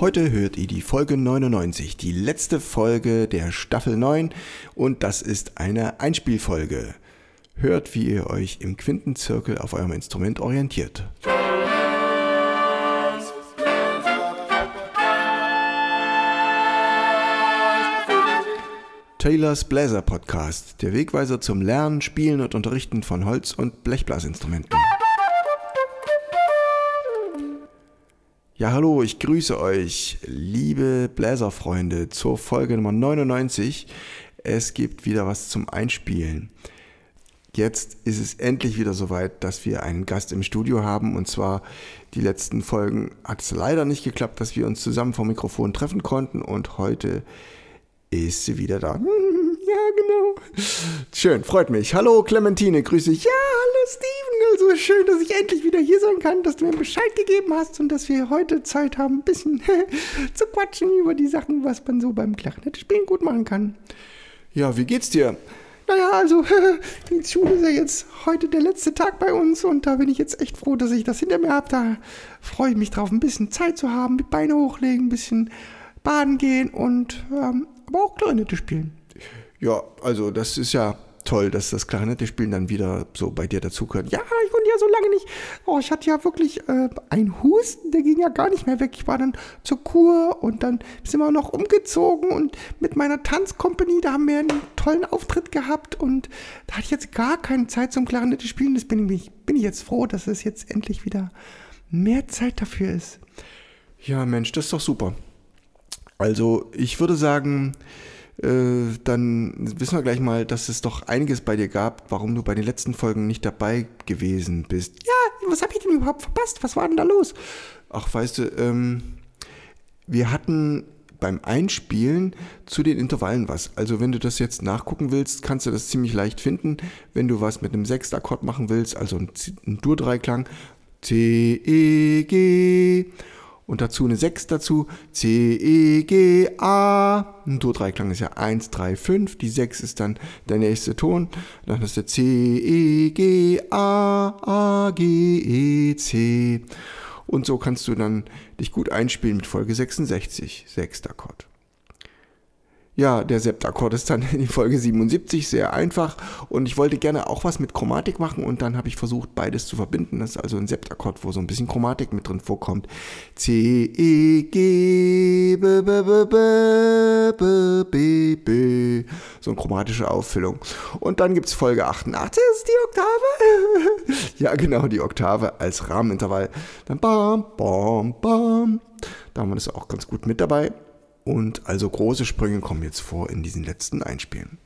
Heute hört ihr die Folge 99, die letzte Folge der Staffel 9 und das ist eine Einspielfolge. Hört, wie ihr euch im Quintenzirkel auf eurem Instrument orientiert. Taylors Bläser Podcast, der Wegweiser zum Lernen, Spielen und Unterrichten von Holz- und Blechblasinstrumenten. Ja, hallo, ich grüße euch, liebe Bläserfreunde, zur Folge Nummer 99. Es gibt wieder was zum Einspielen. Jetzt ist es endlich wieder soweit, dass wir einen Gast im Studio haben. Und zwar die letzten Folgen hat es leider nicht geklappt, dass wir uns zusammen vor Mikrofon treffen konnten. Und heute ist sie wieder da. Ja, genau. Schön, freut mich. Hallo Clementine, grüße dich. Ja, hallo Steven. Also schön, dass ich endlich wieder hier sein kann, dass du mir Bescheid gegeben hast und dass wir heute Zeit haben, ein bisschen zu quatschen über die Sachen, was man so beim Klarinette-Spielen gut machen kann. Ja, wie geht's dir? Naja, also die Schule ist ja jetzt heute der letzte Tag bei uns und da bin ich jetzt echt froh, dass ich das hinter mir habe. Da freue ich mich drauf, ein bisschen Zeit zu haben, mit Beine hochlegen, ein bisschen baden gehen und ähm, aber auch Klarinette spielen. Ja, also das ist ja toll, dass das Klarinette-Spielen dann wieder so bei dir dazugehört. Ja, ich konnte ja so lange nicht. Oh, ich hatte ja wirklich äh, einen Husten, der ging ja gar nicht mehr weg. Ich war dann zur Kur und dann sind wir noch umgezogen und mit meiner Tanzkompanie, da haben wir einen tollen Auftritt gehabt und da hatte ich jetzt gar keine Zeit zum Klarinette spielen. Das bin ich, bin ich jetzt froh, dass es jetzt endlich wieder mehr Zeit dafür ist. Ja, Mensch, das ist doch super. Also, ich würde sagen, äh, dann wissen wir gleich mal, dass es doch einiges bei dir gab, warum du bei den letzten Folgen nicht dabei gewesen bist. Ja, was habe ich denn überhaupt verpasst? Was war denn da los? Ach, weißt du, ähm, wir hatten beim Einspielen zu den Intervallen was. Also wenn du das jetzt nachgucken willst, kannst du das ziemlich leicht finden. Wenn du was mit einem Sechstakkord machen willst, also ein, ein Dur-Dreiklang, C, E, G und dazu eine 6 dazu. C, E, G, A. Ein Dur-Dreiklang ist ja 1, 3, 5. Die 6 ist dann der nächste Ton. Dann hast du C, E, G, A, A, G, E, C. Und so kannst du dann dich gut einspielen mit Folge 66, Sechstakkord. Ja, der Septakkord ist dann in Folge 77 sehr einfach und ich wollte gerne auch was mit Chromatik machen und dann habe ich versucht, beides zu verbinden. Das ist also ein Septakkord, wo so ein bisschen Chromatik mit drin vorkommt. C, E, G, B, B, B, B, B, B. So eine chromatische Auffüllung. Und dann gibt es Folge 88, das ist die Oktave. ja, genau, die Oktave als Rahmenintervall. Dann bam, bam, bam. Da haben wir das auch ganz gut mit dabei. Und also große Sprünge kommen jetzt vor in diesen letzten Einspielen.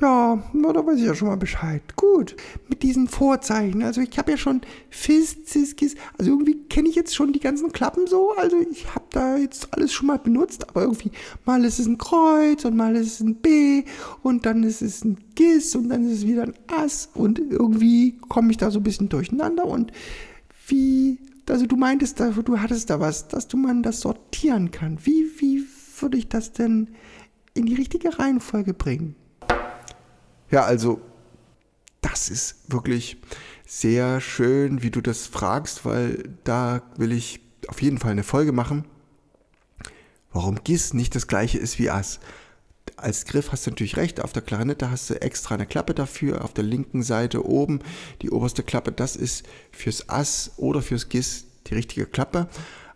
Ja, da weiß ich ja schon mal Bescheid. Gut, mit diesen Vorzeichen. Also ich habe ja schon Fis, Cis, Gis. Also irgendwie kenne ich jetzt schon die ganzen Klappen so. Also ich habe da jetzt alles schon mal benutzt. Aber irgendwie mal ist es ein Kreuz und mal ist es ein B und dann ist es ein Gis und dann ist es wieder ein Ass. Und irgendwie komme ich da so ein bisschen durcheinander. Und wie also du meintest, du hattest da was, dass du man das sortieren kann. Wie, wie würde ich das denn in die richtige Reihenfolge bringen? Ja, also das ist wirklich sehr schön, wie du das fragst, weil da will ich auf jeden Fall eine Folge machen. Warum Gis nicht das gleiche ist wie Ass als Griff hast du natürlich recht, auf der Klarinette hast du extra eine Klappe dafür, auf der linken Seite oben die oberste Klappe, das ist fürs Ass oder fürs Gis die richtige Klappe,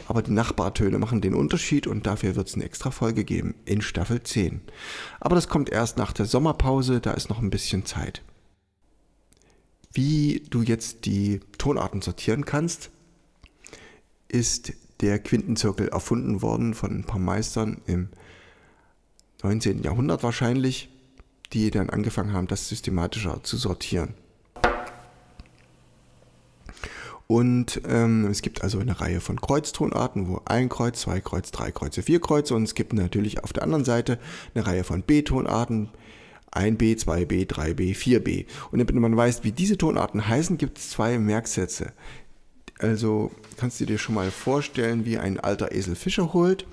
aber die Nachbartöne machen den Unterschied und dafür wird es eine extra Folge geben in Staffel 10. Aber das kommt erst nach der Sommerpause, da ist noch ein bisschen Zeit. Wie du jetzt die Tonarten sortieren kannst, ist der Quintenzirkel erfunden worden von ein paar Meistern im 19. Jahrhundert wahrscheinlich, die dann angefangen haben, das systematischer zu sortieren. Und ähm, es gibt also eine Reihe von Kreuztonarten, wo ein Kreuz, zwei Kreuz, drei Kreuze, vier Kreuze. Und es gibt natürlich auf der anderen Seite eine Reihe von B-Tonarten. 1b, 2b, 3b, 4b. Und damit man weiß, wie diese Tonarten heißen, gibt es zwei Merksätze. Also kannst du dir schon mal vorstellen, wie ein alter Esel Fische holt.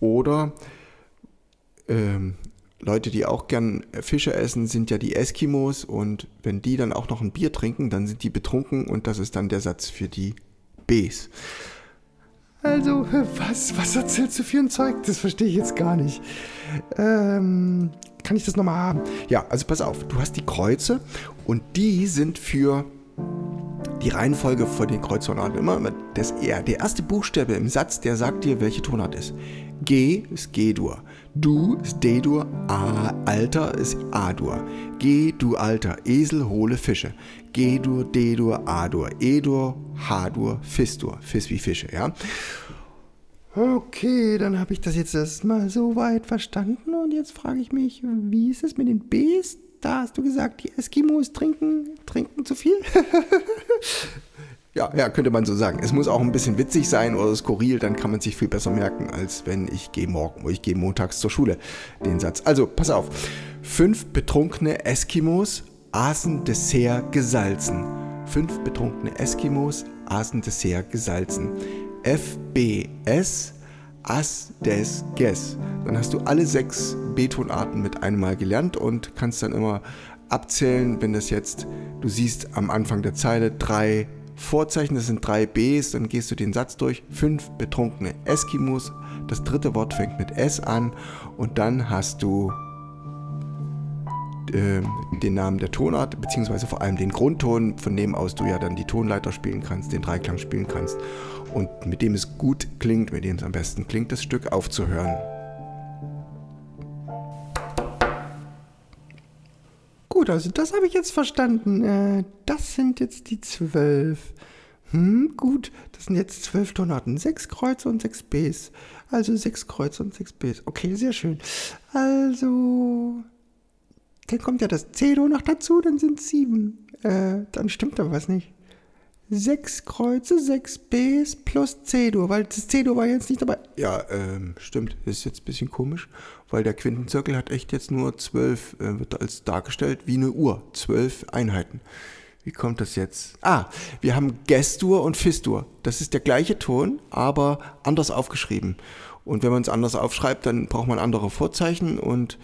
Oder ähm, Leute, die auch gern Fische essen, sind ja die Eskimos und wenn die dann auch noch ein Bier trinken, dann sind die betrunken und das ist dann der Satz für die Bs. Also, was, was erzählst du für ein Zeug? Das verstehe ich jetzt gar nicht. Ähm, kann ich das nochmal haben? Ja, also pass auf, du hast die Kreuze und die sind für die Reihenfolge von den Kreuztonarten immer, das, der erste Buchstabe im Satz, der sagt dir, welche Tonart ist. G ist G-Dur. Du ist D-Dur. A, Alter ist A-Dur. G, du Alter. Esel, hole Fische. G-Dur, D-Dur, A-Dur. E-Dur, H-Dur, Fis-Dur. Fis wie Fische, ja. Okay, dann habe ich das jetzt erstmal so weit verstanden und jetzt frage ich mich, wie ist es mit den Bs? Da hast du gesagt, die Eskimos trinken, trinken zu viel. Ja, ja, könnte man so sagen. Es muss auch ein bisschen witzig sein oder skurril, dann kann man sich viel besser merken, als wenn ich gehe morgen, ich gehe montags zur Schule, den Satz. Also, pass auf. Fünf betrunkene Eskimos aßen Dessert gesalzen. Fünf betrunkene Eskimos aßen Dessert gesalzen. FBS, As, Des, Ges. Dann hast du alle sechs B-Tonarten mit einmal gelernt und kannst dann immer abzählen, wenn das jetzt, du siehst am Anfang der Zeile drei Vorzeichen, das sind drei Bs, dann gehst du den Satz durch. Fünf betrunkene Eskimos. Das dritte Wort fängt mit S an und dann hast du äh, den Namen der Tonart, beziehungsweise vor allem den Grundton, von dem aus du ja dann die Tonleiter spielen kannst, den Dreiklang spielen kannst und mit dem es gut klingt, mit dem es am besten klingt, das Stück aufzuhören. Gut, also das habe ich jetzt verstanden. Äh, das sind jetzt die zwölf. Hm, gut, das sind jetzt zwölf Tonarten. Sechs Kreuze und sechs Bs. Also sechs Kreuze und sechs Bs. Okay, sehr schön. Also, dann kommt ja das C-Do noch dazu, dann sind es sieben. Äh, dann stimmt da was nicht sechs Kreuze, sechs Bs plus C-Dur, weil das C-Dur war jetzt nicht dabei. Ja, ähm, stimmt. Das ist jetzt ein bisschen komisch, weil der Quintenzirkel hat echt jetzt nur zwölf, äh, wird als dargestellt wie eine Uhr. Zwölf Einheiten. Wie kommt das jetzt? Ah, wir haben Gestur und Fistur. Das ist der gleiche Ton, aber anders aufgeschrieben. Und wenn man es anders aufschreibt, dann braucht man andere Vorzeichen und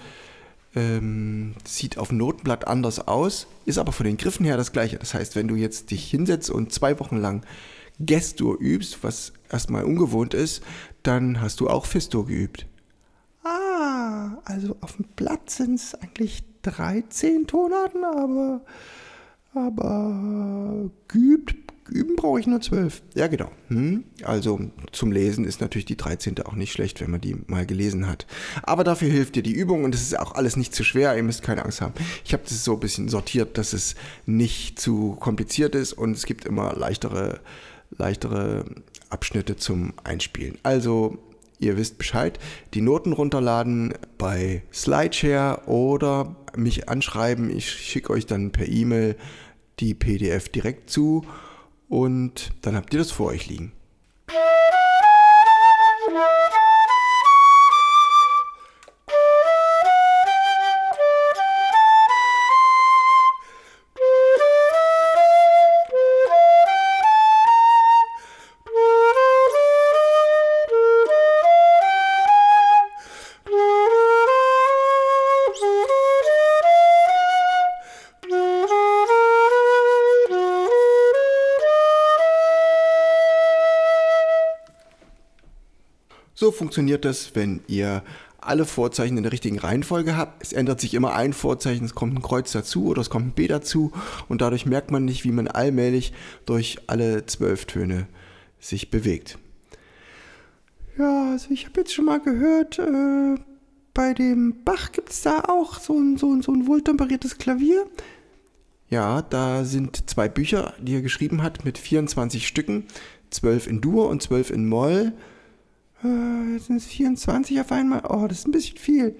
ähm, sieht auf dem Notenblatt anders aus, ist aber von den Griffen her das gleiche. Das heißt, wenn du jetzt dich hinsetzt und zwei Wochen lang Gestur übst, was erstmal ungewohnt ist, dann hast du auch Fistur geübt. Ah, also auf dem Blatt sind es eigentlich 13 Tonarten, aber, aber geübt üben brauche ich nur zwölf. Ja, genau. Hm? Also zum Lesen ist natürlich die 13. auch nicht schlecht, wenn man die mal gelesen hat. Aber dafür hilft dir die Übung und es ist auch alles nicht zu schwer. Ihr müsst keine Angst haben. Ich habe das so ein bisschen sortiert, dass es nicht zu kompliziert ist und es gibt immer leichtere, leichtere Abschnitte zum Einspielen. Also ihr wisst Bescheid, die Noten runterladen bei Slideshare oder mich anschreiben. Ich schicke euch dann per E-Mail die PDF direkt zu und dann habt ihr das vor euch liegen. So funktioniert das, wenn ihr alle Vorzeichen in der richtigen Reihenfolge habt. Es ändert sich immer ein Vorzeichen, es kommt ein Kreuz dazu oder es kommt ein B dazu und dadurch merkt man nicht, wie man allmählich durch alle zwölf Töne sich bewegt. Ja, also ich habe jetzt schon mal gehört, äh, bei dem Bach gibt es da auch so ein, so, ein, so ein wohltemperiertes Klavier. Ja, da sind zwei Bücher, die er geschrieben hat, mit 24 Stücken, 12 in Dur und 12 in Moll. Äh, jetzt sind es 24 auf einmal. Oh, das ist ein bisschen viel.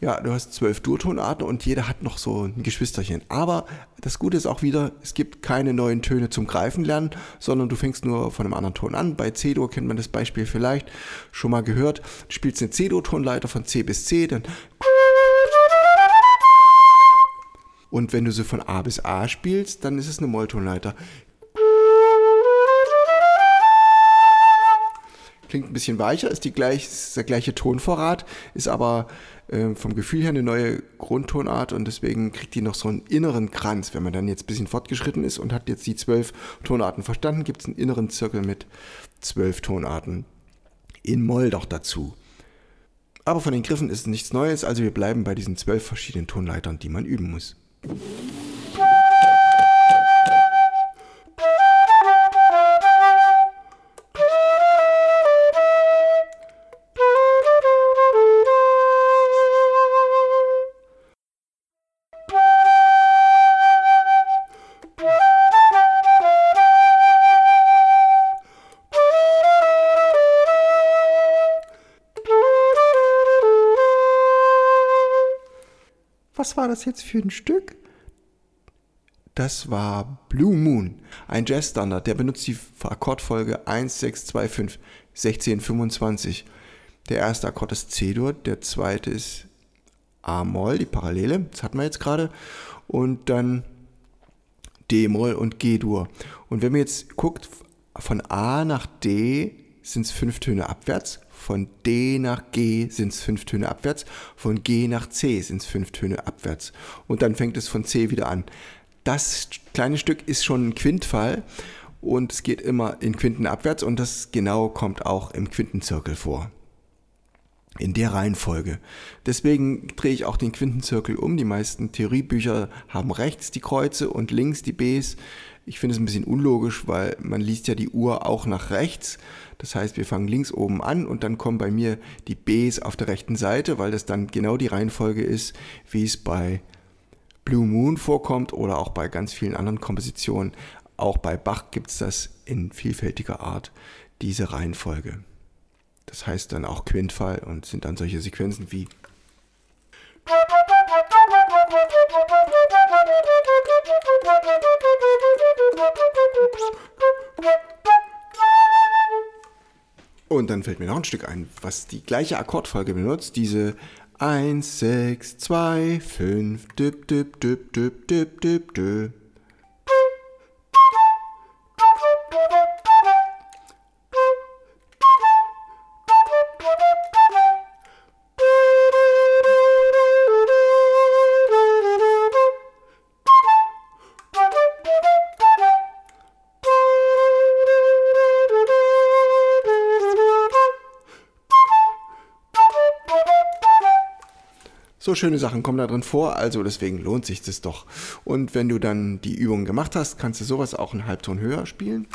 Ja, du hast zwölf Durtonarten und jeder hat noch so ein Geschwisterchen. Aber das Gute ist auch wieder, es gibt keine neuen Töne zum Greifen lernen, sondern du fängst nur von einem anderen Ton an. Bei C-Dur kennt man das Beispiel vielleicht schon mal gehört. Du spielst eine C-Dur-Tonleiter von C bis C, dann und wenn du sie von A bis A spielst, dann ist es eine Molltonleiter. Klingt ein bisschen weicher, ist, die gleich, ist der gleiche Tonvorrat, ist aber äh, vom Gefühl her eine neue Grundtonart und deswegen kriegt die noch so einen inneren Kranz. Wenn man dann jetzt ein bisschen fortgeschritten ist und hat jetzt die zwölf Tonarten verstanden, gibt es einen inneren Zirkel mit zwölf Tonarten. in Moll doch dazu. Aber von den Griffen ist nichts Neues, also wir bleiben bei diesen zwölf verschiedenen Tonleitern, die man üben muss. War das jetzt für ein Stück? Das war Blue Moon, ein Jazzstandard, der benutzt die Akkordfolge 1, 6, 2, 5, 16, 25. Der erste Akkord ist C-Dur, der zweite ist A-Moll, die Parallele, das hatten wir jetzt gerade, und dann D-Moll und G-Dur. Und wenn man jetzt guckt, von A nach D sind es fünf Töne abwärts, von D nach G sind es fünf Töne abwärts, von G nach C sind es fünf Töne abwärts. Und dann fängt es von C wieder an. Das kleine Stück ist schon ein Quintfall und es geht immer in Quinten abwärts und das genau kommt auch im Quintenzirkel vor. In der Reihenfolge. Deswegen drehe ich auch den Quintenzirkel um. Die meisten Theoriebücher haben rechts die Kreuze und links die Bs. Ich finde es ein bisschen unlogisch, weil man liest ja die Uhr auch nach rechts. Das heißt, wir fangen links oben an und dann kommen bei mir die Bs auf der rechten Seite, weil das dann genau die Reihenfolge ist, wie es bei Blue Moon vorkommt oder auch bei ganz vielen anderen Kompositionen. Auch bei Bach gibt es das in vielfältiger Art, diese Reihenfolge. Das heißt dann auch Quintfall und sind dann solche Sequenzen wie Und dann fällt mir noch ein Stück ein, was die gleiche Akkordfolge benutzt, diese 1, 6, 2, 5, dip, dip, dip, dip, dip, dip, dip. So schöne Sachen kommen da drin vor, also deswegen lohnt sich das doch. Und wenn du dann die Übung gemacht hast, kannst du sowas auch einen Halbton höher spielen.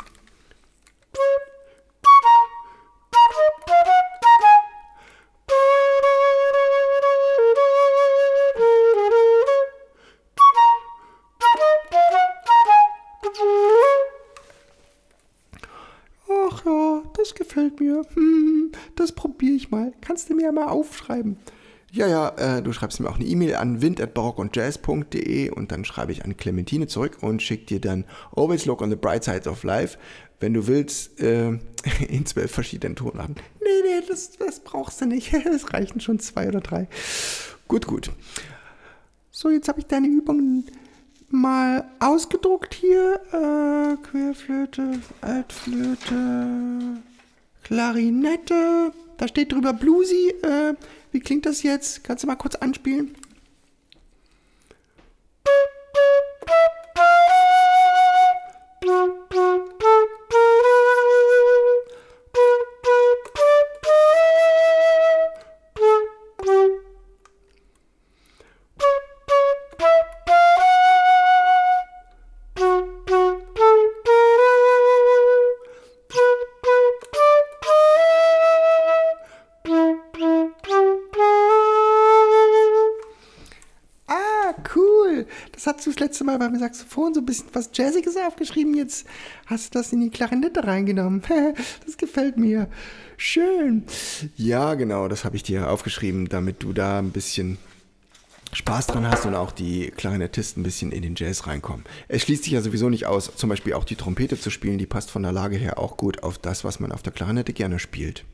Ach ja, das gefällt mir. Hm, das probiere ich mal. Kannst du mir mal aufschreiben? Ja, ja, äh, du schreibst mir auch eine E-Mail an wind.barockundjazz.de und dann schreibe ich an Clementine zurück und schicke dir dann Always Look on the Bright Sides of Life, wenn du willst, äh, in zwölf verschiedenen Tonarten. Nee, nee, das, das brauchst du nicht. Es reichen schon zwei oder drei. Gut, gut. So, jetzt habe ich deine Übungen mal ausgedruckt hier. Äh, Querflöte, Altflöte, Klarinette. Da steht drüber Bluesy. Äh, wie klingt das jetzt? Kannst du mal kurz anspielen? Das hast du das letzte Mal beim Saxophon so ein bisschen was Jazziges aufgeschrieben. Jetzt hast du das in die Klarinette reingenommen. das gefällt mir. Schön. Ja, genau, das habe ich dir aufgeschrieben, damit du da ein bisschen Spaß dran hast und auch die Klarinettisten ein bisschen in den Jazz reinkommen. Es schließt sich ja sowieso nicht aus, zum Beispiel auch die Trompete zu spielen, die passt von der Lage her auch gut auf das, was man auf der Klarinette gerne spielt.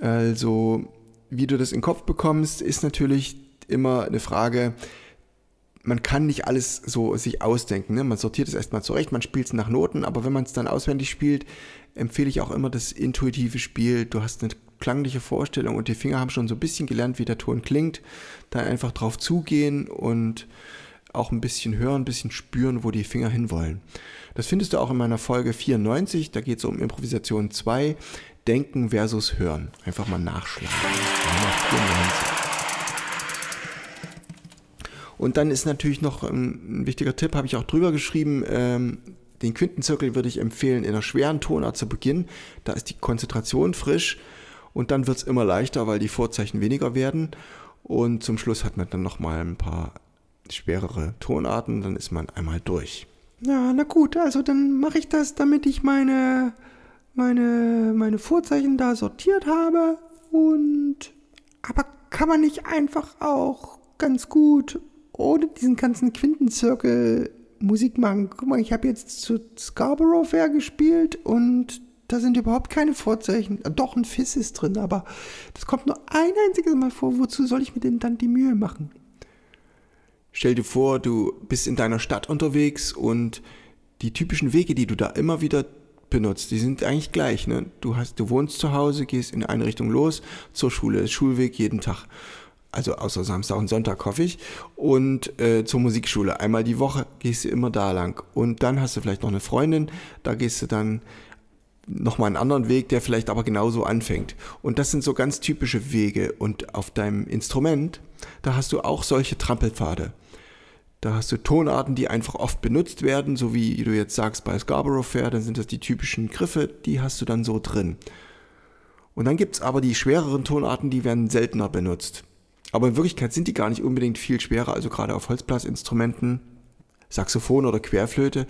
Also, wie du das in den Kopf bekommst, ist natürlich immer eine Frage, man kann nicht alles so sich ausdenken. Ne? Man sortiert es erstmal zurecht, man spielt es nach Noten, aber wenn man es dann auswendig spielt, empfehle ich auch immer das intuitive Spiel. Du hast eine klangliche Vorstellung und die Finger haben schon so ein bisschen gelernt, wie der Ton klingt. Dann einfach drauf zugehen und auch ein bisschen hören, ein bisschen spüren, wo die Finger hinwollen. Das findest du auch in meiner Folge 94, da geht es um Improvisation 2, Denken versus Hören. Einfach mal nachschlagen. Und dann ist natürlich noch ein, wichtiger Tipp, habe ich auch drüber geschrieben, ähm, den Quintenzirkel würde ich empfehlen in einer schweren Tonart zu beginnen. Da ist die Konzentration frisch und dann wird es immer leichter, weil die Vorzeichen weniger werden. Und zum Schluss hat man dann nochmal ein paar schwerere Tonarten, dann ist man einmal durch. Ja, na gut, also dann mache ich das, damit ich meine, meine, meine Vorzeichen da sortiert habe. Und aber kann man nicht einfach auch ganz gut ohne diesen ganzen Quintenzirkel Musik machen? Guck mal, ich habe jetzt zu Scarborough Fair gespielt und da sind überhaupt keine Vorzeichen. Doch, ein Fiss ist drin, aber das kommt nur ein einziges Mal vor. Wozu soll ich mir denn dann die Mühe machen? Stell dir vor, du bist in deiner Stadt unterwegs und die typischen Wege, die du da immer wieder benutzt, die sind eigentlich gleich. Ne? Du, hast, du wohnst zu Hause, gehst in eine Richtung los, zur Schule, Schulweg jeden Tag. Also außer Samstag und Sonntag hoffe ich. Und äh, zur Musikschule. Einmal die Woche gehst du immer da lang. Und dann hast du vielleicht noch eine Freundin, da gehst du dann nochmal einen anderen Weg, der vielleicht aber genauso anfängt. Und das sind so ganz typische Wege. Und auf deinem Instrument, da hast du auch solche Trampelpfade. Da hast du Tonarten, die einfach oft benutzt werden, so wie du jetzt sagst bei Scarborough Fair, dann sind das die typischen Griffe, die hast du dann so drin. Und dann gibt es aber die schwereren Tonarten, die werden seltener benutzt. Aber in Wirklichkeit sind die gar nicht unbedingt viel schwerer, also gerade auf Holzblasinstrumenten, Saxophon oder Querflöte,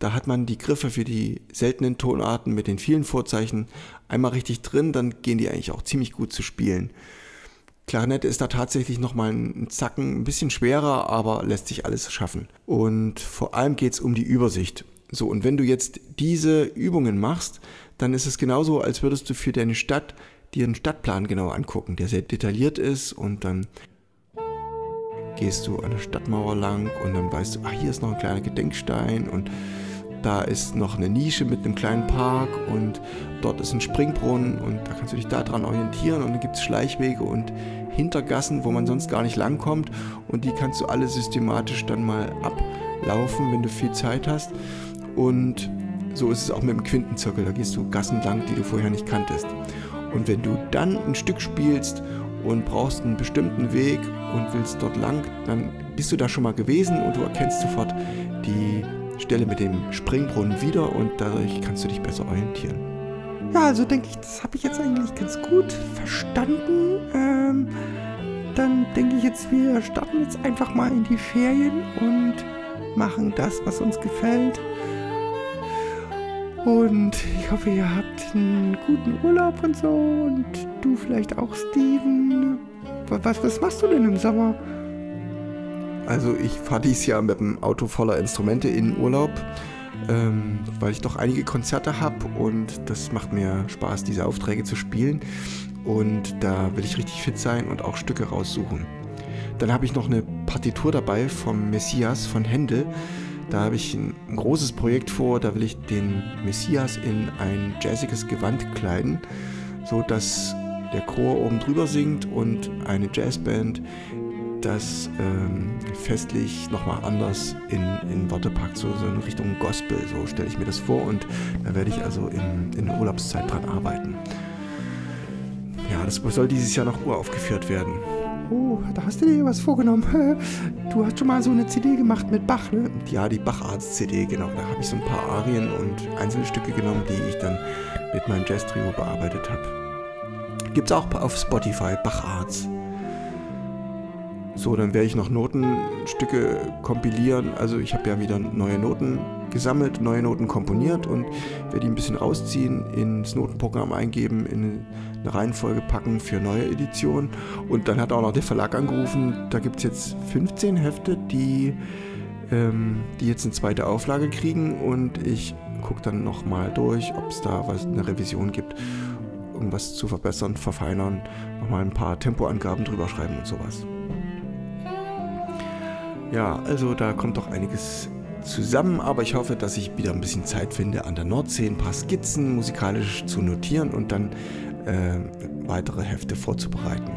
da hat man die Griffe für die seltenen Tonarten mit den vielen Vorzeichen einmal richtig drin, dann gehen die eigentlich auch ziemlich gut zu spielen. Klarinette ist da tatsächlich nochmal ein Zacken, ein bisschen schwerer, aber lässt sich alles schaffen. Und vor allem geht es um die Übersicht. So, und wenn du jetzt diese Übungen machst, dann ist es genauso, als würdest du für deine Stadt dir einen Stadtplan genau angucken, der sehr detailliert ist und dann gehst du an der Stadtmauer lang und dann weißt du, ah, hier ist noch ein kleiner Gedenkstein und da ist noch eine Nische mit einem kleinen Park und dort ist ein Springbrunnen und da kannst du dich daran orientieren und dann gibt es Schleichwege und Hintergassen, wo man sonst gar nicht langkommt und die kannst du alle systematisch dann mal ablaufen, wenn du viel Zeit hast. Und so ist es auch mit dem Quintenzirkel, da gehst du Gassen lang, die du vorher nicht kanntest. Und wenn du dann ein Stück spielst und brauchst einen bestimmten Weg und willst dort lang, dann bist du da schon mal gewesen und du erkennst sofort die Stelle mit dem Springbrunnen wieder und dadurch kannst du dich besser orientieren. Ja, also denke ich, das habe ich jetzt eigentlich ganz gut verstanden. Ähm, dann denke ich jetzt, wir starten jetzt einfach mal in die Ferien und machen das, was uns gefällt. Und ich hoffe, ihr habt einen guten Urlaub und so. Und du vielleicht auch, Steven. Was, was machst du denn im Sommer? Also ich fahre dieses Jahr mit einem Auto voller Instrumente in Urlaub, ähm, weil ich doch einige Konzerte habe und das macht mir Spaß, diese Aufträge zu spielen. Und da will ich richtig fit sein und auch Stücke raussuchen. Dann habe ich noch eine Partitur dabei vom Messias von Händel. Da habe ich ein, großes Projekt vor, da will ich den Messias in ein jazziges Gewand kleiden, so dass der Chor oben drüber singt und eine Jazzband das ähm, festlich nochmal anders in, in Worte packt, so, so in Richtung Gospel, so stelle ich mir das vor und da werde ich also in, in der Urlaubszeit dran arbeiten. Ja, das soll dieses Jahr noch uraufgeführt werden. Da hast du dir was vorgenommen. Du hast schon mal so eine CD gemacht mit Bach, ne? Ja, die Bach-Arts-CD, genau. Da habe ich so ein paar Arien und Einzelstücke genommen, die ich dann mit meinem Jazz-Trio bearbeitet habe. Gibt es auch auf Spotify, Bach-Arts. So, dann werde ich noch Notenstücke kompilieren. Also ich habe ja wieder neue Noten gesammelt, neue Noten komponiert und werde die ein bisschen rausziehen, ins Notenprogramm eingeben, in eine Reihenfolge packen für neue Editionen. Und dann hat auch noch der Verlag angerufen, da gibt es jetzt 15 Hefte, die, ähm, die jetzt eine zweite Auflage kriegen und ich gucke dann nochmal durch, ob es da was, eine Revision gibt, irgendwas zu verbessern, verfeinern, nochmal ein paar Tempoangaben drüber schreiben und sowas. Ja, also da kommt doch einiges zusammen, aber ich hoffe, dass ich wieder ein bisschen Zeit finde, an der Nordsee ein paar Skizzen musikalisch zu notieren und dann äh, weitere Hefte vorzubereiten.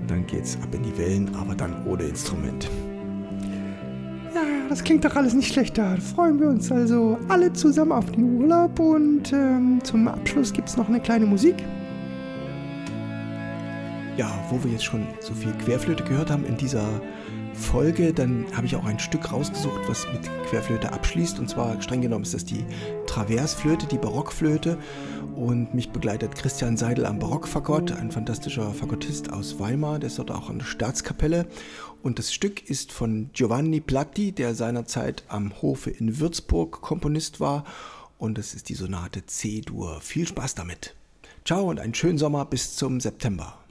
Und dann geht's ab in die Wellen, aber dann ohne Instrument. Ja, das klingt doch alles nicht schlecht. Da freuen wir uns also alle zusammen auf den Urlaub und ähm, zum Abschluss gibt es noch eine kleine Musik. Ja, wo wir jetzt schon so viel Querflöte gehört haben in dieser Folge, dann habe ich auch ein Stück rausgesucht, was mit Querflöte abschließt. Und zwar streng genommen ist das die Traversflöte, die Barockflöte. Und mich begleitet Christian Seidel am Barockfagott, ein fantastischer Fagottist aus Weimar, der ist dort auch an der Staatskapelle. Und das Stück ist von Giovanni Platti, der seinerzeit am Hofe in Würzburg Komponist war. Und das ist die Sonate C-Dur. Viel Spaß damit. Ciao und einen schönen Sommer bis zum September.